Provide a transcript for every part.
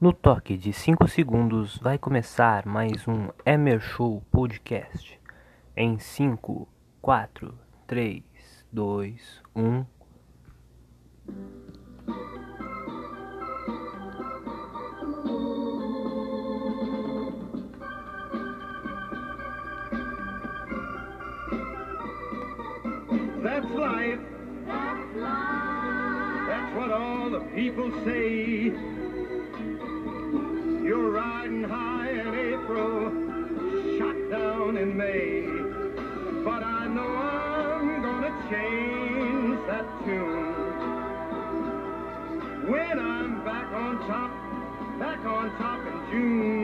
No toque de 5 segundos vai começar mais um Emer Show Podcast. Em 5, 4, 3, 2, 1. That's life. That's what all the people say. High in April, shot down in May. But I know I'm gonna change that tune. When I'm back on top, back on top in June.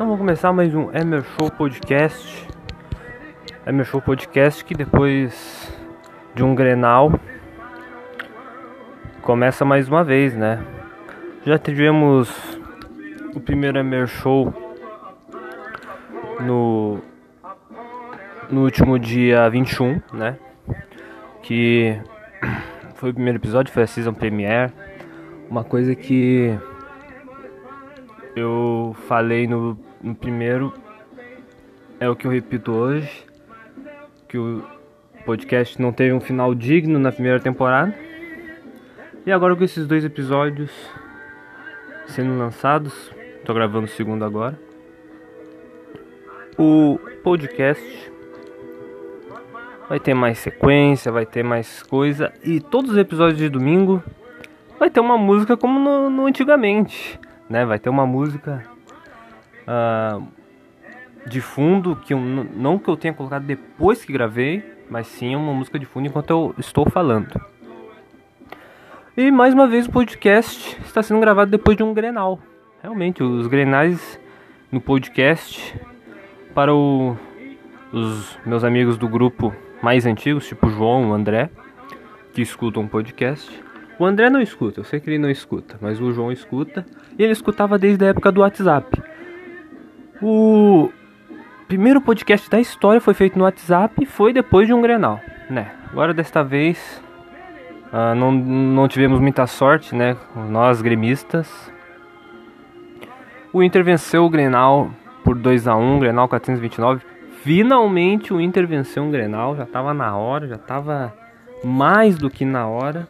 Então vamos começar mais um Emer Show Podcast. Emer Show Podcast que depois de um Grenal começa mais uma vez, né? Já tivemos o primeiro Emer Show no no último dia 21, né? Que foi o primeiro episódio, foi a season premiere. Uma coisa que eu falei no, no primeiro é o que eu repito hoje, que o podcast não teve um final digno na primeira temporada. E agora com esses dois episódios sendo lançados, tô gravando o segundo agora. O podcast vai ter mais sequência, vai ter mais coisa e todos os episódios de domingo vai ter uma música como no, no antigamente, né? Vai ter uma música ah, de fundo que eu, não que eu tenha colocado depois que gravei, mas sim uma música de fundo enquanto eu estou falando. E mais uma vez o podcast está sendo gravado depois de um Grenal. Realmente, os Grenais no podcast para o- os meus amigos do grupo mais antigos, tipo João, o André, que escutam o podcast. O André não escuta, eu sei que ele não escuta, mas o João escuta. E ele escutava desde a época do WhatsApp. O primeiro podcast da história foi feito no WhatsApp e foi depois de um Grenal, né? Agora desta vez ah, não, não tivemos muita sorte, né? Nós gremistas. O Inter venceu o Grenal por 2 a 1 Grenal 429. Finalmente o Inter venceu um Grenal, já tava na hora, já tava mais do que na hora.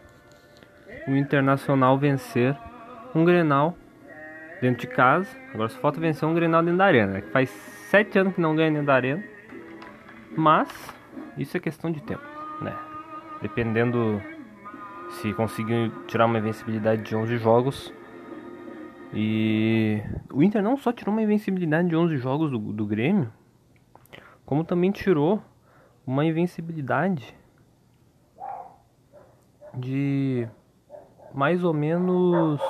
O Internacional vencer um Grenal dentro de casa. Agora só falta vencer um Grenal dentro da arena, né? faz sete anos que não ganha dentro da arena. Mas isso é questão de tempo, né? Dependendo se conseguir tirar uma invencibilidade de 11 jogos. E o Inter não só tirou uma invencibilidade de 11 jogos do, do Grêmio, como também tirou uma invencibilidade de mais ou menos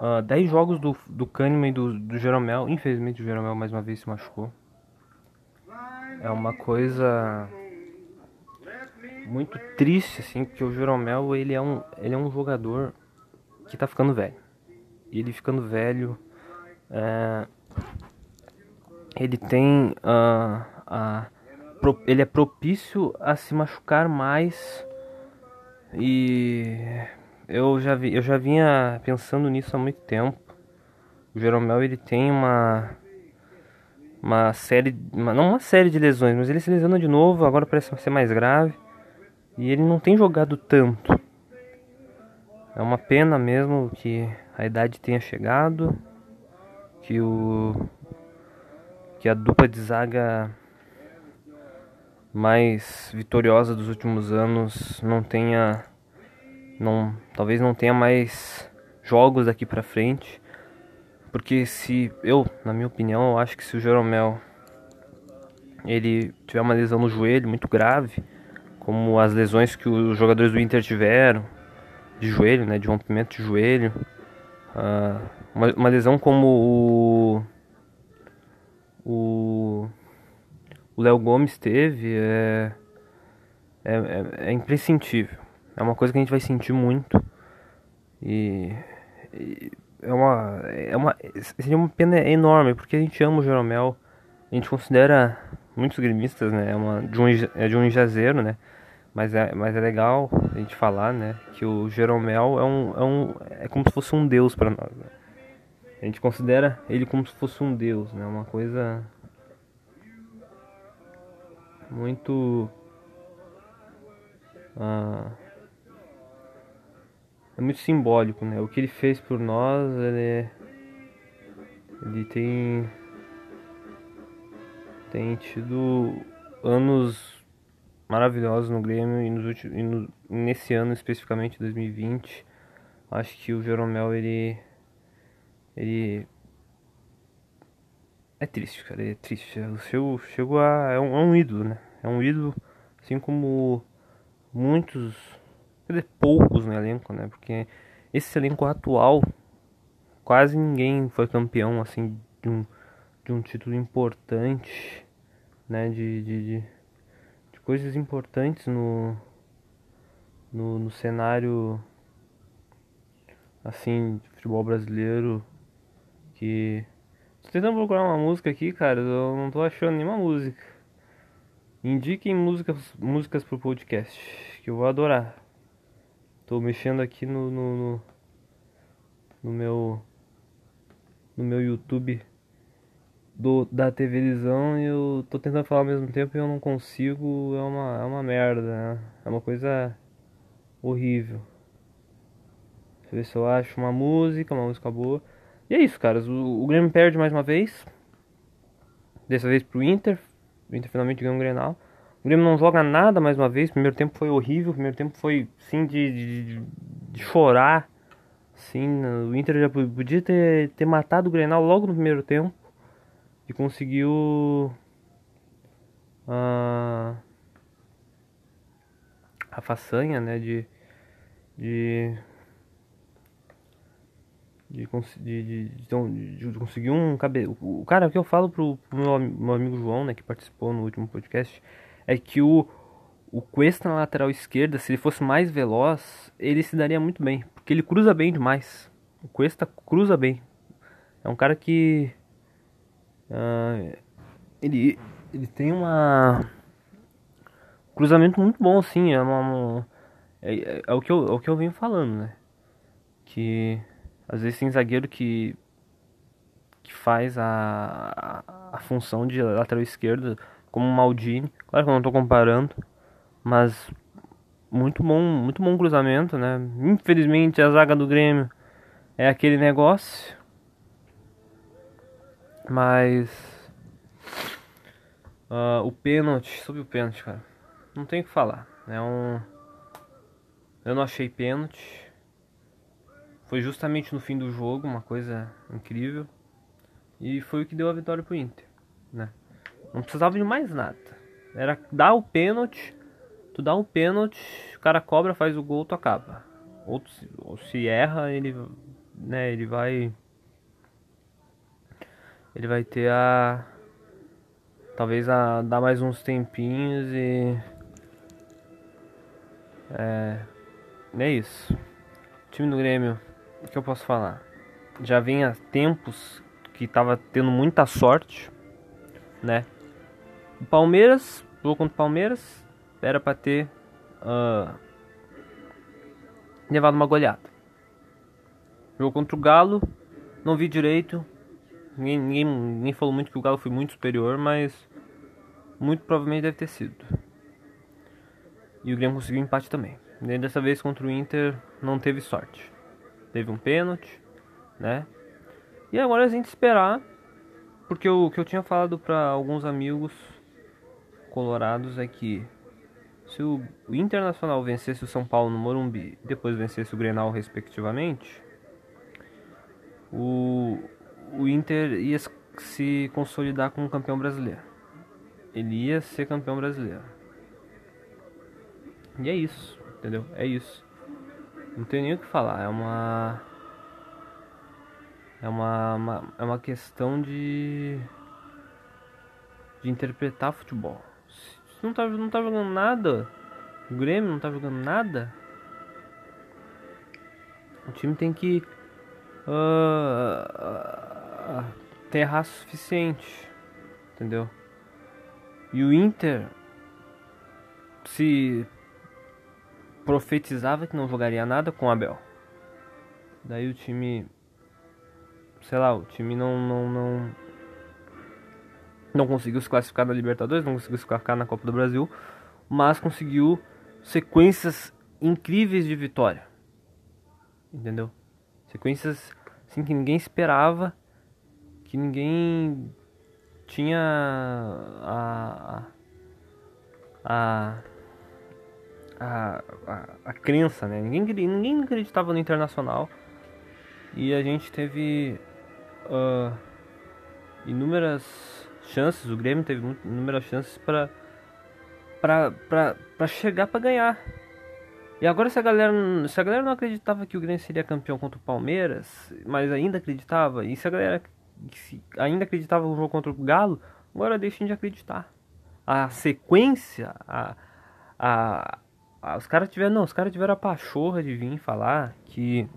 ah, 10 jogos do, do Kahneman e do, do Jeromel. Infelizmente o Jeromel mais uma vez se machucou. É uma coisa muito triste, assim, porque o Jeromel ele é um, ele é um jogador que tá ficando velho. E ele ficando velho, é, ele tem ah, a, pro- ele é propício a se machucar mais e eu já vi, eu já vinha pensando nisso há muito tempo. O Jeromel ele tem uma uma série, uma, não uma série de lesões, mas ele se lesiona de novo, agora parece ser mais grave. E ele não tem jogado tanto. É uma pena mesmo que a idade tenha chegado, que o que a dupla de zaga mais vitoriosa dos últimos anos não tenha não talvez não tenha mais jogos daqui pra frente. Porque se eu, na minha opinião, eu acho que se o Jeromel ele tiver uma lesão no joelho muito grave, como as lesões que os jogadores do Inter tiveram de joelho, né, de rompimento de joelho, ah, uma, uma lesão como o o o Léo Gomes teve é, é, é, é imprescindível. É uma coisa que a gente vai sentir muito. E, e é uma, é uma seria uma pena enorme porque a gente ama o Jeromel, a gente considera muitos gremistas, né, é uma de um é de um jazeiro, né? Mas é, mas é legal a gente falar, né, que o Jeromel é um, é um é como se fosse um deus para nós. Né? A gente considera ele como se fosse um deus, né? Uma coisa muito ah, é muito simbólico, né? O que ele fez por nós, ele é, ele tem tem tido anos maravilhosos no Grêmio e, nos últimos, e no, nesse ano especificamente 2020 acho que o Jeromel ele ele é triste, cara, é triste. O seu chegou a é um, é um ídolo, né? É um ídolo, assim como muitos, dizer, poucos no elenco, né? Porque esse elenco atual, quase ninguém foi campeão, assim, de um, de um título importante, né? De, de, de, de coisas importantes no, no, no cenário, assim, de futebol brasileiro, que... Tô tentando procurar uma música aqui, cara, eu não tô achando nenhuma música. Indiquem músicas, músicas pro podcast, que eu vou adorar. Tô mexendo aqui no, no, no, no meu no meu YouTube do, da TV Visão e eu tô tentando falar ao mesmo tempo e eu não consigo, é uma, é uma merda, né? É uma coisa horrível. Deixa eu ver se eu acho uma música, uma música boa. E é isso, caras. O, o Grêmio perde mais uma vez. Dessa vez pro Inter. O Inter finalmente ganhou um Grenal. O Grêmio não joga nada mais uma vez. Primeiro tempo foi horrível. Primeiro tempo foi, sim, de, de, de chorar. Sim, o Inter já podia ter, ter matado o Grenal logo no primeiro tempo. E conseguiu... Uh, a façanha, né, de... De de, de, de, de, conseguir um cabelo. O cara que eu falo pro, pro meu, meu, amigo João, né, que participou no último podcast, é que o, o Cuesta na lateral esquerda, se ele fosse mais veloz, ele se daria muito bem, porque ele cruza bem demais. O Cuesta cruza bem. É um cara que. Uh, ele, ele tem uma. Cruzamento muito bom, assim. É, uma, é, é, é, o que eu, é o que eu venho falando, né? Que às vezes tem zagueiro que, que faz a, a, a função de lateral esquerdo, como o Maldini. Claro que eu não estou comparando, mas muito bom, muito bom cruzamento, né? Infelizmente a zaga do Grêmio é aquele negócio. Mas uh, o pênalti, sobre o pênalti, cara, não tem o que falar. É um eu não achei pênalti. Foi justamente no fim do jogo, uma coisa incrível. E foi o que deu a vitória pro Inter, né? Não precisava de mais nada. Era dar o pênalti, tu dá o pênalti, o cara cobra, faz o gol, tu acaba. Ou, se, ou se erra, ele, né, ele vai ele vai ter a talvez a dar mais uns tempinhos e é, é isso. Time do Grêmio o que eu posso falar? Já há tempos que tava tendo muita sorte, né? O Palmeiras, jogo contra o Palmeiras, era para ter uh, levado uma goleada. Jogo contra o Galo, não vi direito. Ninguém, ninguém, ninguém falou muito que o Galo foi muito superior, mas muito provavelmente deve ter sido. E o Grêmio conseguiu empate também. E dessa vez contra o Inter não teve sorte teve um pênalti, né? E agora a gente esperar, porque o que eu tinha falado para alguns amigos colorados é que se o Internacional vencesse o São Paulo no Morumbi depois vencesse o Grenal respectivamente, o, o Inter ia se consolidar como campeão brasileiro. Ele ia ser campeão brasileiro. E é isso, entendeu? É isso. Não tem nem o que falar, é uma. É uma, uma, é uma questão de. de interpretar futebol. Não tá, não tá jogando nada, o Grêmio não tá jogando nada, o time tem que uh, ter raça suficiente, entendeu? E o Inter se profetizava que não jogaria nada com o Abel. Daí o time, sei lá, o time não não não não conseguiu se classificar na Libertadores, não conseguiu se classificar na Copa do Brasil, mas conseguiu sequências incríveis de vitória. Entendeu? Sequências assim que ninguém esperava, que ninguém tinha a a a, a, a crença, né? Ninguém, ninguém acreditava no Internacional e a gente teve uh, inúmeras chances, o Grêmio teve inúmeras chances para para chegar para ganhar. E agora se a galera se a galera não acreditava que o Grêmio seria campeão contra o Palmeiras, mas ainda acreditava, e se a galera se ainda acreditava no jogo contra o Galo, agora deixem de acreditar. A sequência, a, a, a os caras tiveram, não, os caras tiveram a pachorra de vir falar que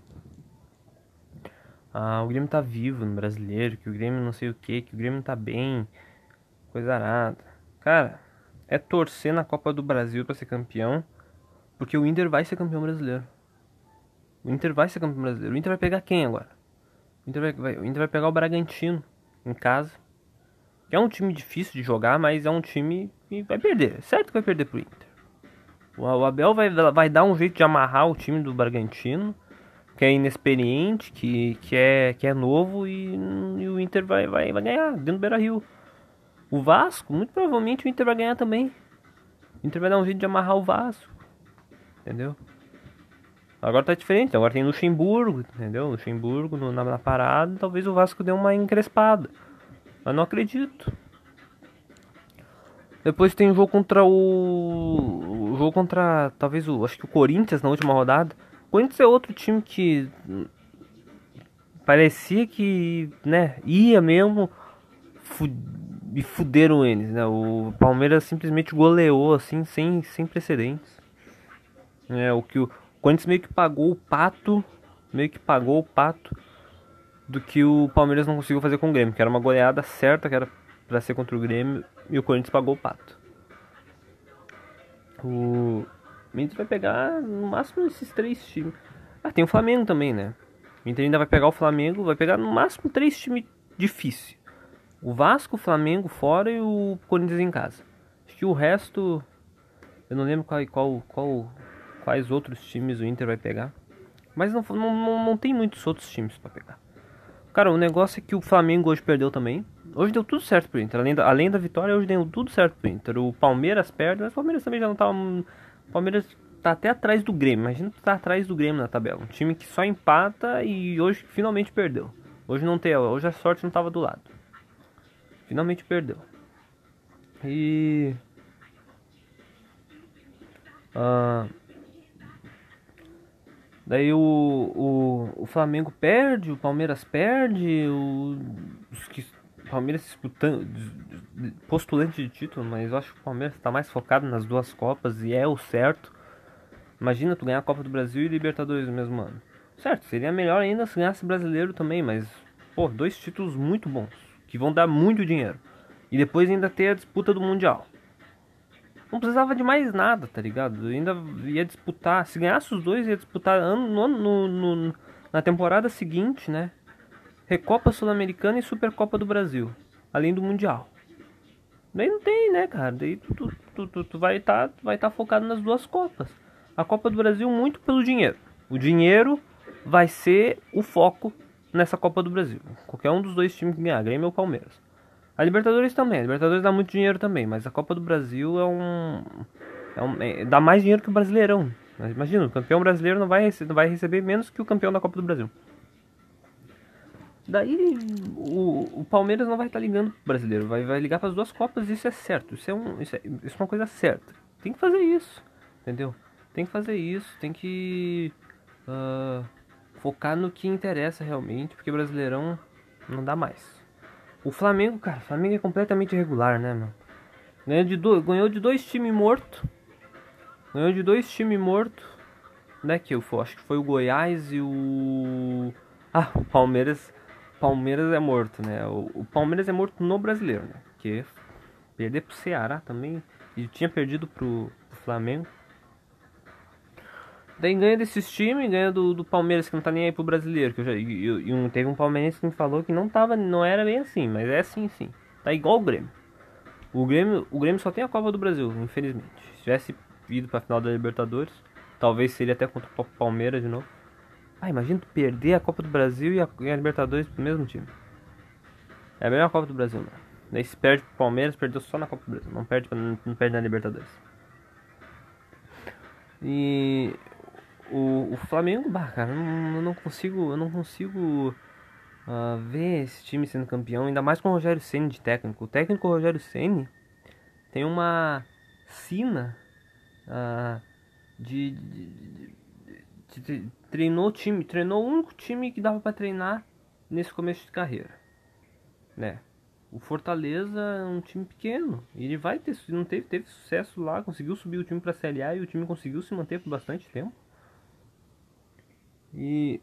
ah, o Grêmio tá vivo no brasileiro, que o Grêmio não sei o que, que o Grêmio tá bem, coisa nada. Cara, é torcer na Copa do Brasil para ser campeão porque o Inter vai ser campeão brasileiro. O Inter vai ser campeão brasileiro. O Inter vai pegar quem agora? O Inter vai, vai, o Inter vai pegar o Bragantino em casa. Que é um time difícil de jogar, mas é um time que vai perder. É certo que vai perder pro Inter. O, o Abel vai, vai dar um jeito de amarrar o time do Bragantino, que é inexperiente, que, que, é, que é novo, e, e o Inter vai, vai, vai ganhar dentro do Beira Rio. O Vasco, muito provavelmente o Inter vai ganhar também. O Inter vai dar um jeito de amarrar o Vasco. Entendeu? Agora tá diferente, agora tem Luxemburgo, entendeu? Luxemburgo no, na, na, parada, talvez o Vasco dê uma encrespada. Mas não acredito. Depois tem o jogo contra o. O jogo contra. Talvez o. Acho que o Corinthians na última rodada. Corinthians é outro time que. Parecia que. né? Ia mesmo. E fuderam eles, né? O Palmeiras simplesmente goleou assim, sem, sem precedentes. É, o que o Corinthians meio que pagou o pato, meio que pagou o pato do que o Palmeiras não conseguiu fazer com o Grêmio, que era uma goleada certa, que era para ser contra o Grêmio, e o Corinthians pagou o pato. O Inter vai pegar no máximo esses três times. Ah, tem o Flamengo também, né? O Inter ainda vai pegar o Flamengo, vai pegar no máximo três times difíceis. O Vasco, o Flamengo fora e o Corinthians em casa. Acho que o resto eu não lembro qual qual qual quais outros times o Inter vai pegar. Mas não, não, não tem muitos outros times para pegar. Cara, o negócio é que o Flamengo hoje perdeu também. Hoje deu tudo certo pro Inter. Além da, além da vitória, hoje deu tudo certo pro Inter. O Palmeiras perde, mas o Palmeiras também já não tá. O Palmeiras tá até atrás do Grêmio. Imagina que tá atrás do Grêmio na tabela. Um time que só empata e hoje finalmente perdeu. Hoje não tem. Hoje a sorte não tava do lado. Finalmente perdeu. E. Uh, Daí o, o, o Flamengo perde, o Palmeiras perde, o, os que, Palmeiras disputando, postulante de título, mas eu acho que o Palmeiras está mais focado nas duas Copas e é o certo. Imagina tu ganhar a Copa do Brasil e Libertadores no mesmo ano. Certo, seria melhor ainda se ganhasse brasileiro também, mas, pô, dois títulos muito bons, que vão dar muito dinheiro. E depois ainda ter a disputa do Mundial não precisava de mais nada, tá ligado? Ainda ia disputar, se ganhasse os dois, ia disputar ano, no, no, no, na temporada seguinte, né? Recopa Sul-Americana e Supercopa do Brasil, além do Mundial. Daí não tem, né, cara? Daí tu, tu, tu, tu, vai estar tá, vai tá focado nas duas Copas. A Copa do Brasil muito pelo dinheiro. O dinheiro vai ser o foco nessa Copa do Brasil. Qualquer um dos dois times que ganhar, Grêmio ou Palmeiras. A Libertadores também, a Libertadores dá muito dinheiro também, mas a Copa do Brasil é um. É um é, dá mais dinheiro que o Brasileirão. Imagina, o campeão brasileiro não vai, não vai receber menos que o campeão da Copa do Brasil. Daí o, o Palmeiras não vai estar tá ligando pro brasileiro, vai, vai ligar para as duas Copas, isso é certo, isso é, um, isso, é, isso é uma coisa certa. Tem que fazer isso, entendeu? Tem que fazer isso, tem que uh, focar no que interessa realmente, porque brasileirão não dá mais. O Flamengo, cara, o Flamengo é completamente irregular, né, mano? Ganhou de, do, ganhou de dois times mortos. Ganhou de dois times mortos. Né, que eu acho que foi o Goiás e o. Ah, o Palmeiras. Palmeiras é morto, né? O, o Palmeiras é morto no brasileiro, né? Porque perder pro Ceará também. E tinha perdido pro, pro Flamengo. Daí ganha desses times, ganha do, do Palmeiras que não tá nem aí pro brasileiro. Que eu já, e, um, teve um palmeirense que me falou que não tava, não era bem assim, mas é assim sim. Tá igual o Grêmio. O Grêmio, o Grêmio só tem a Copa do Brasil, infelizmente. Se tivesse ido pra final da Libertadores, talvez seria até contra o Palmeiras de novo. Ah, imagina tu perder a Copa do Brasil e a, e a Libertadores pro mesmo time. É a melhor Copa do Brasil, mano. Daí se perde pro Palmeiras, perdeu só na Copa do Brasil. Não perde, não, não perde na Libertadores. E o, o Flamengo, bah, cara, eu não, eu não consigo, eu não consigo uh, ver esse time sendo campeão, ainda mais com o Rogério Ceni de técnico. O técnico Rogério Ceni tem uma sina uh, de, de, de, treinou o time, treinou o único time que dava para treinar nesse começo de carreira, né? O Fortaleza é um time pequeno. Ele vai ter, não teve, teve sucesso lá, conseguiu subir o time para a Série A e o time conseguiu se manter por bastante tempo. E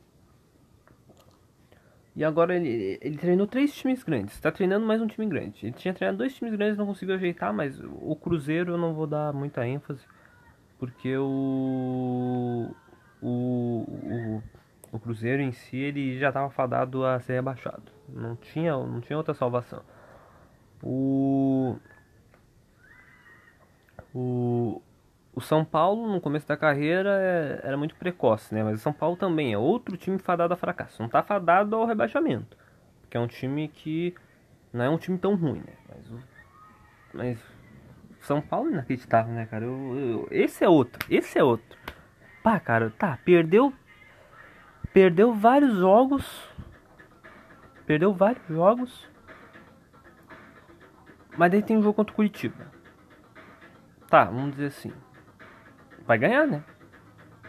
e agora ele, ele treinou três times grandes. Está treinando mais um time grande. Ele tinha treinado dois times grandes, não conseguiu ajeitar, mas o Cruzeiro eu não vou dar muita ênfase, porque o o, o, o Cruzeiro em si ele já estava fadado a ser rebaixado. Não tinha, não tinha outra salvação. O, o, o São Paulo, no começo da carreira, é, era muito precoce, né? Mas o São Paulo também é outro time fadado a fracasso. Não está fadado ao rebaixamento. Porque é um time que não é um time tão ruim, né? Mas o, mas São Paulo é inacreditável, né, cara? Eu, eu, esse é outro. Esse é outro. Pá, cara, tá, perdeu. Perdeu vários jogos. Perdeu vários jogos. Mas daí tem um jogo contra o Curitiba. Tá, vamos dizer assim. Vai ganhar, né?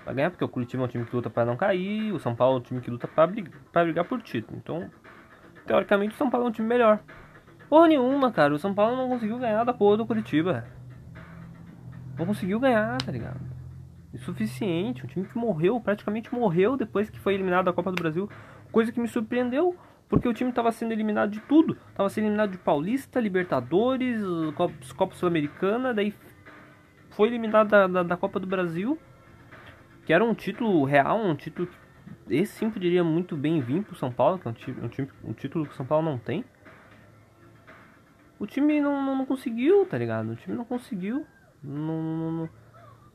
Vai ganhar porque o Curitiba é um time que luta para não cair, o São Paulo é um time que luta para brigar, pra brigar por título. Então, teoricamente, o São Paulo é um time melhor. Porra nenhuma, cara. O São Paulo não conseguiu ganhar da porra do Curitiba. Não conseguiu ganhar, tá ligado? Insuficiente. Um time que morreu, praticamente morreu depois que foi eliminado da Copa do Brasil. Coisa que me surpreendeu porque o time estava sendo eliminado de tudo. Estava sendo eliminado de Paulista, Libertadores, Copa, Copa Sul-Americana, daí foi eliminado da, da, da, Copa do Brasil, que era um título real, um título esse sim poderia muito bem vir para o São Paulo, que é um, time, um, time, um título que o São Paulo não tem. O time não, não, não conseguiu, tá ligado? O time não conseguiu. Não, não, não,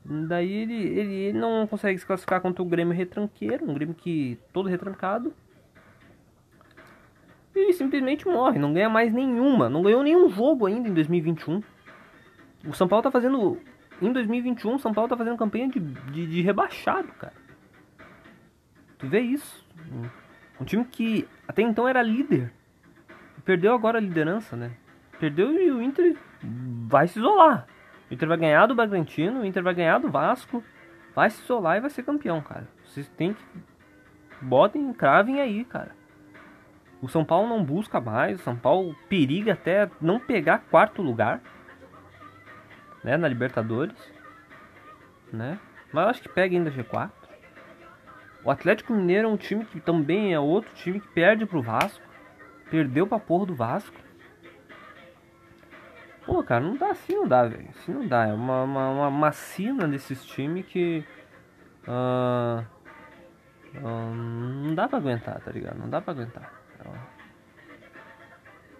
daí ele, ele, ele não consegue se classificar contra o Grêmio retranqueiro, um Grêmio que todo retrancado e simplesmente morre, não ganha mais nenhuma, não ganhou nenhum jogo ainda em 2021. O São Paulo tá fazendo. Em 2021, o São Paulo tá fazendo campanha de, de, de rebaixado, cara. Tu vê isso? Um time que até então era líder. Perdeu agora a liderança, né? Perdeu e o Inter vai se isolar. O Inter vai ganhar do Bragantino, o Inter vai ganhar do Vasco, vai se isolar e vai ser campeão, cara. Vocês têm que. Botem, cravem aí, cara. O São Paulo não busca mais, o São Paulo periga até não pegar quarto lugar, né, na Libertadores, né? Mas eu acho que pega ainda G4. O Atlético Mineiro é um time que também é outro time que perde pro Vasco. Perdeu pra porra do Vasco. Pô, cara, não dá assim, não dá, velho. Assim não dá. É uma, uma, uma macina desses times que. Uh, uh, não dá pra aguentar, tá ligado? Não dá pra aguentar.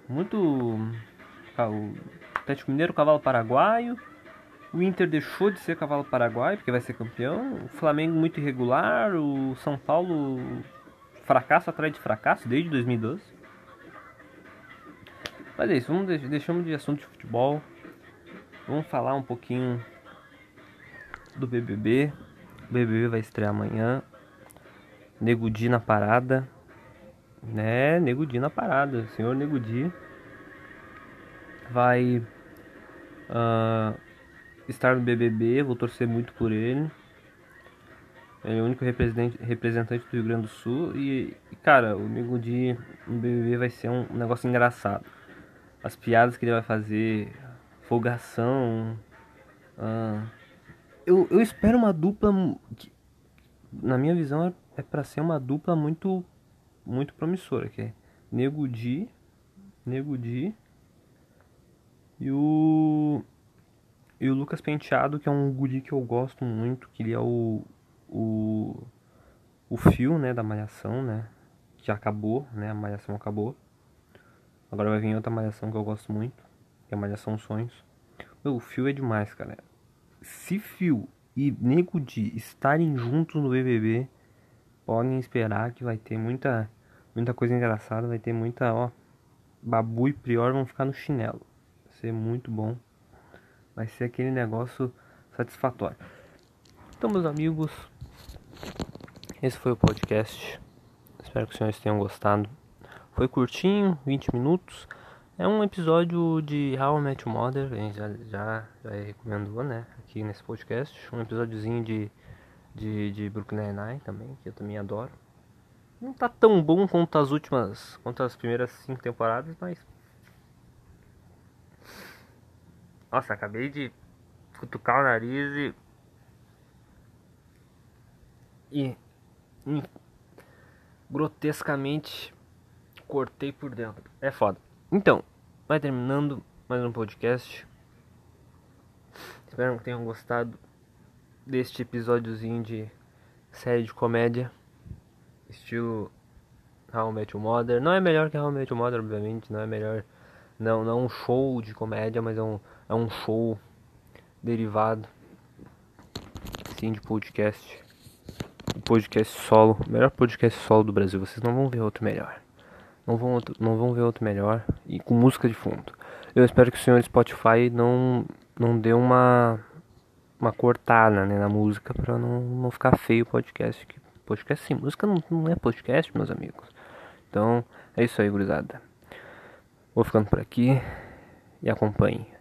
Muito. O Atlético Mineiro, cavalo paraguaio. O Inter deixou de ser cavalo paraguaio, porque vai ser campeão. O Flamengo muito irregular. O São Paulo fracasso atrás de fracasso desde 2012. Mas é isso, vamos deixamos de assunto de futebol. Vamos falar um pouquinho do BBB. O BBB vai estrear amanhã. Nego na parada né, Negudi na parada. O senhor Negudi vai uh, estar no BBB, vou torcer muito por ele. Ele é o único representante, representante do Rio Grande do Sul. E, cara, o Negudi no BBB vai ser um negócio engraçado. As piadas que ele vai fazer, folgação. Eu, eu espero uma dupla. Que, na minha visão, é, é para ser uma dupla muito muito promissora, que é Nego Di, Nego Di e o e o Lucas Penteado, que é um guri que eu gosto muito, que ele é o o o fio, né, da malhação, né, que acabou, né, a malhação acabou. Agora vai vir outra malhação que eu gosto muito, que é a Malhação Sonhos. Meu, o fio é demais, cara. Se fio e Nego Di estarem juntos no BBB, podem esperar que vai ter muita muita coisa engraçada, vai ter muita, ó, Babu e Prior vão ficar no chinelo. Vai ser muito bom. Vai ser aquele negócio satisfatório. Então, meus amigos, esse foi o podcast. Espero que os senhores tenham gostado. Foi curtinho, 20 minutos. É um episódio de How I Met Your Mother, a gente já, já, já recomendou, né, aqui nesse podcast. Um episódiozinho de, de, de Brooklyn Nine-Nine também, que eu também adoro. Não tá tão bom quanto as últimas, quanto as primeiras cinco temporadas, mas... Nossa, acabei de cutucar o nariz e... E... Grotescamente cortei por dentro. É foda. Então, vai terminando mais um podcast. Espero que tenham gostado deste episódiozinho de série de comédia. Estilo How I Met Your Mother. Não é melhor que How I Met Your Mother, obviamente. Não é melhor. Não, não é um show de comédia, mas é um, é um show derivado. Sim, de podcast. podcast solo. O melhor podcast solo do Brasil. Vocês não vão ver outro melhor não vão, não vão ver outro melhor e com música de fundo. Eu espero que o senhor Spotify não, não dê uma, uma cortada né, na música para não, não ficar feio o podcast. Podcast sem música não, não é podcast, meus amigos. Então é isso aí, gurizada. Vou ficando por aqui e acompanhe.